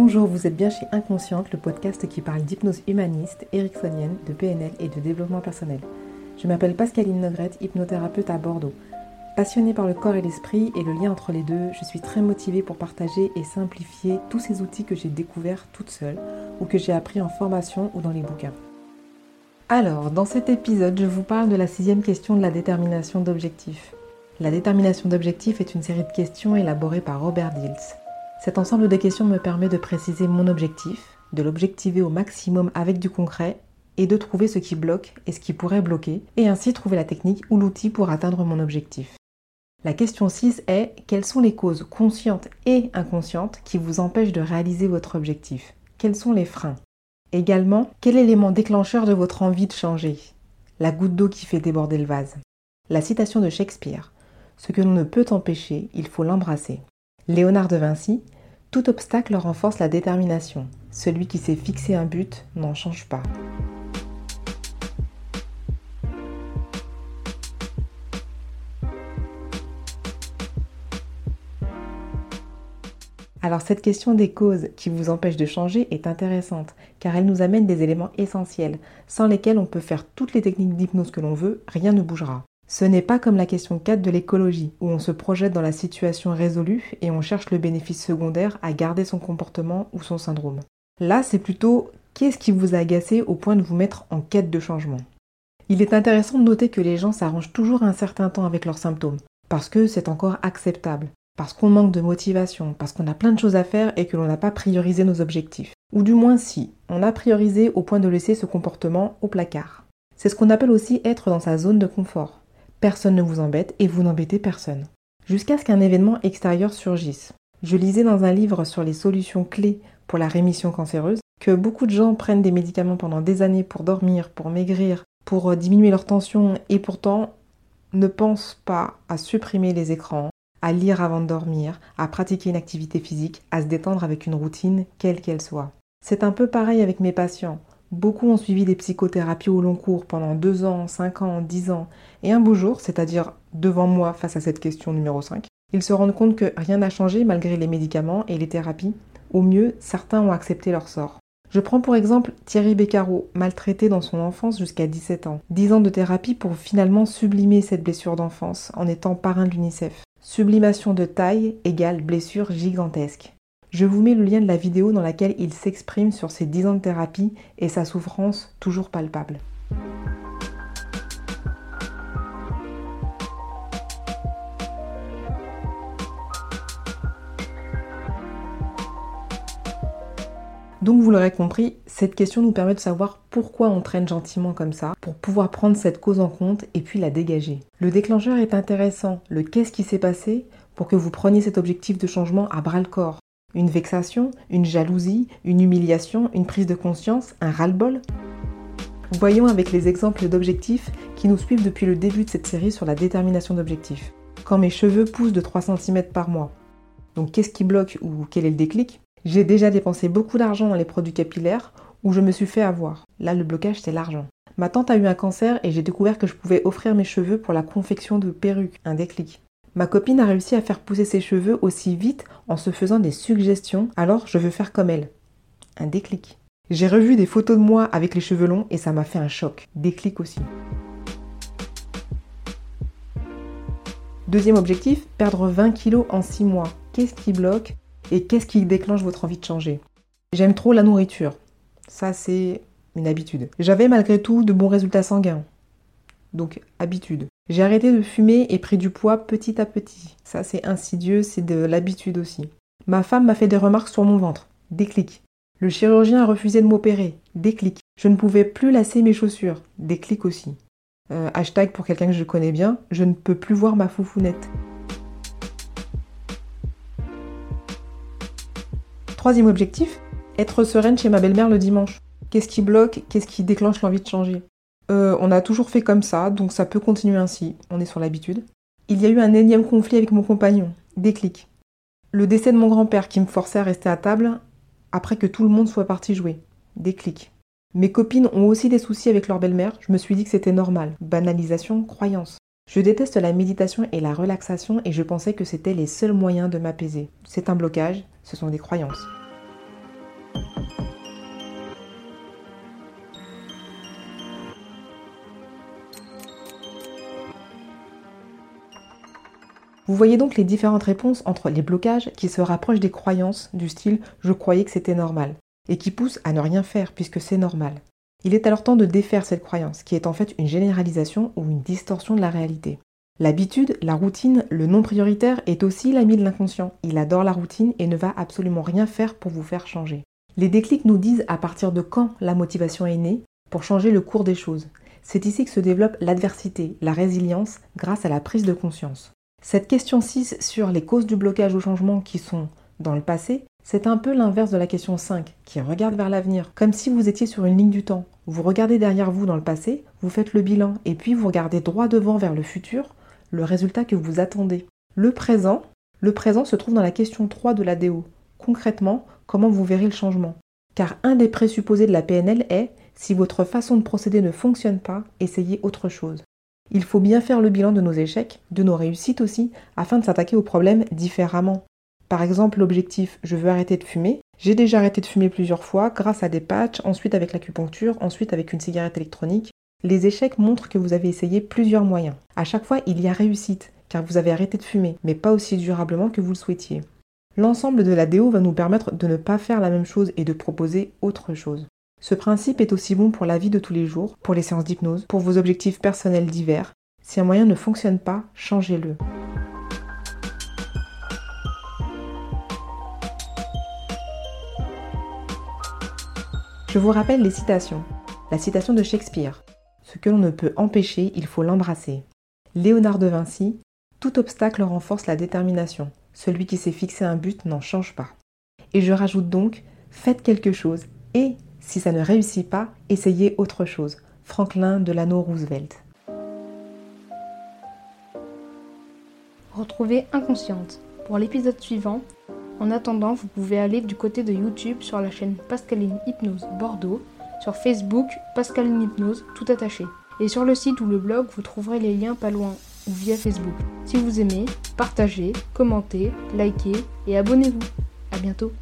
Bonjour, vous êtes bien chez Inconsciente, le podcast qui parle d'hypnose humaniste, ericksonienne, de PNL et de développement personnel. Je m'appelle Pascaline Nogrette, hypnothérapeute à Bordeaux. Passionnée par le corps et l'esprit et le lien entre les deux, je suis très motivée pour partager et simplifier tous ces outils que j'ai découverts toute seule ou que j'ai appris en formation ou dans les bouquins. Alors, dans cet épisode, je vous parle de la sixième question de la détermination d'objectifs. La détermination d'objectifs est une série de questions élaborées par Robert Dills. Cet ensemble de questions me permet de préciser mon objectif, de l'objectiver au maximum avec du concret et de trouver ce qui bloque et ce qui pourrait bloquer, et ainsi trouver la technique ou l'outil pour atteindre mon objectif. La question 6 est quelles sont les causes conscientes et inconscientes qui vous empêchent de réaliser votre objectif? Quels sont les freins? Également, quel élément déclencheur de votre envie de changer? La goutte d'eau qui fait déborder le vase? La citation de Shakespeare Ce que l'on ne peut empêcher, il faut l'embrasser. Léonard de Vinci, tout obstacle renforce la détermination. Celui qui s'est fixé un but n'en change pas. Alors cette question des causes qui vous empêchent de changer est intéressante car elle nous amène des éléments essentiels sans lesquels on peut faire toutes les techniques d'hypnose que l'on veut, rien ne bougera. Ce n'est pas comme la question 4 de l'écologie, où on se projette dans la situation résolue et on cherche le bénéfice secondaire à garder son comportement ou son syndrome. Là, c'est plutôt qu'est-ce qui vous a agacé au point de vous mettre en quête de changement? Il est intéressant de noter que les gens s'arrangent toujours un certain temps avec leurs symptômes, parce que c'est encore acceptable, parce qu'on manque de motivation, parce qu'on a plein de choses à faire et que l'on n'a pas priorisé nos objectifs. Ou du moins si, on a priorisé au point de laisser ce comportement au placard. C'est ce qu'on appelle aussi être dans sa zone de confort personne ne vous embête et vous n'embêtez personne. Jusqu'à ce qu'un événement extérieur surgisse. Je lisais dans un livre sur les solutions clés pour la rémission cancéreuse que beaucoup de gens prennent des médicaments pendant des années pour dormir, pour maigrir, pour euh, diminuer leur tension et pourtant ne pensent pas à supprimer les écrans, à lire avant de dormir, à pratiquer une activité physique, à se détendre avec une routine, quelle qu'elle soit. C'est un peu pareil avec mes patients. Beaucoup ont suivi des psychothérapies au long cours pendant 2 ans, 5 ans, 10 ans, et un beau jour, c'est-à-dire devant moi face à cette question numéro 5, ils se rendent compte que rien n'a changé malgré les médicaments et les thérapies. Au mieux, certains ont accepté leur sort. Je prends pour exemple Thierry Beccaro, maltraité dans son enfance jusqu'à 17 ans. 10 ans de thérapie pour finalement sublimer cette blessure d'enfance en étant parrain de l'UNICEF. Sublimation de taille égale blessure gigantesque. Je vous mets le lien de la vidéo dans laquelle il s'exprime sur ses 10 ans de thérapie et sa souffrance toujours palpable. Donc vous l'aurez compris, cette question nous permet de savoir pourquoi on traîne gentiment comme ça, pour pouvoir prendre cette cause en compte et puis la dégager. Le déclencheur est intéressant, le qu'est-ce qui s'est passé pour que vous preniez cet objectif de changement à bras le corps? Une vexation, une jalousie, une humiliation, une prise de conscience, un ras-le-bol Voyons avec les exemples d'objectifs qui nous suivent depuis le début de cette série sur la détermination d'objectifs. Quand mes cheveux poussent de 3 cm par mois. Donc qu'est-ce qui bloque ou quel est le déclic? J'ai déjà dépensé beaucoup d'argent dans les produits capillaires où je me suis fait avoir. Là le blocage c'est l'argent. Ma tante a eu un cancer et j'ai découvert que je pouvais offrir mes cheveux pour la confection de perruques. Un déclic. Ma copine a réussi à faire pousser ses cheveux aussi vite en se faisant des suggestions, alors je veux faire comme elle. Un déclic. J'ai revu des photos de moi avec les cheveux longs et ça m'a fait un choc. Déclic aussi. Deuxième objectif, perdre 20 kilos en 6 mois. Qu'est-ce qui bloque et qu'est-ce qui déclenche votre envie de changer? J'aime trop la nourriture. Ça, c'est une habitude. J'avais malgré tout de bons résultats sanguins. Donc, habitude. J'ai arrêté de fumer et pris du poids petit à petit. Ça, c'est insidieux, c'est de l'habitude aussi. Ma femme m'a fait des remarques sur mon ventre. Déclic. Le chirurgien a refusé de m'opérer. Déclic. Je ne pouvais plus lasser mes chaussures. Déclic aussi. Euh, hashtag pour quelqu'un que je connais bien, je ne peux plus voir ma foufounette. Troisième objectif, être sereine chez ma belle-mère le dimanche. Qu'est-ce qui bloque? Qu'est-ce qui déclenche l'envie de changer? Euh, on a toujours fait comme ça, donc ça peut continuer ainsi, on est sur l'habitude. Il y a eu un énième conflit avec mon compagnon, déclic. Le décès de mon grand-père qui me forçait à rester à table après que tout le monde soit parti jouer, déclic. Mes copines ont aussi des soucis avec leur belle-mère, je me suis dit que c'était normal. Banalisation, croyance. Je déteste la méditation et la relaxation et je pensais que c'était les seuls moyens de m'apaiser. C'est un blocage, ce sont des croyances. Vous voyez donc les différentes réponses entre les blocages qui se rapprochent des croyances du style je croyais que c'était normal et qui poussent à ne rien faire puisque c'est normal. Il est alors temps de défaire cette croyance qui est en fait une généralisation ou une distorsion de la réalité. L'habitude, la routine, le non prioritaire est aussi l'ami de l'inconscient. Il adore la routine et ne va absolument rien faire pour vous faire changer. Les déclics nous disent à partir de quand la motivation est née pour changer le cours des choses. C'est ici que se développe l'adversité, la résilience grâce à la prise de conscience. Cette question 6 sur les causes du blocage au changement qui sont dans le passé, c'est un peu l'inverse de la question 5 qui regarde vers l'avenir, comme si vous étiez sur une ligne du temps. Vous regardez derrière vous dans le passé, vous faites le bilan et puis vous regardez droit devant vers le futur le résultat que vous attendez. Le présent, le présent se trouve dans la question 3 de la DO. Concrètement, comment vous verrez le changement? Car un des présupposés de la PNL est si votre façon de procéder ne fonctionne pas, essayez autre chose. Il faut bien faire le bilan de nos échecs, de nos réussites aussi, afin de s'attaquer aux problèmes différemment. Par exemple, l'objectif je veux arrêter de fumer. J'ai déjà arrêté de fumer plusieurs fois grâce à des patchs, ensuite avec l'acupuncture, ensuite avec une cigarette électronique. Les échecs montrent que vous avez essayé plusieurs moyens. À chaque fois, il y a réussite, car vous avez arrêté de fumer, mais pas aussi durablement que vous le souhaitiez. L'ensemble de la déo va nous permettre de ne pas faire la même chose et de proposer autre chose. Ce principe est aussi bon pour la vie de tous les jours, pour les séances d'hypnose, pour vos objectifs personnels divers. Si un moyen ne fonctionne pas, changez-le. Je vous rappelle les citations. La citation de Shakespeare. Ce que l'on ne peut empêcher, il faut l'embrasser. Léonard de Vinci, tout obstacle renforce la détermination. Celui qui s'est fixé un but n'en change pas. Et je rajoute donc, faites quelque chose et, si ça ne réussit pas, essayez autre chose. Franklin Delano Roosevelt. Retrouvez Inconsciente pour l'épisode suivant. En attendant, vous pouvez aller du côté de YouTube sur la chaîne Pascaline Hypnose Bordeaux sur Facebook, Pascaline Hypnose, tout attaché. Et sur le site ou le blog, vous trouverez les liens pas loin ou via Facebook. Si vous aimez, partagez, commentez, likez et abonnez-vous. A bientôt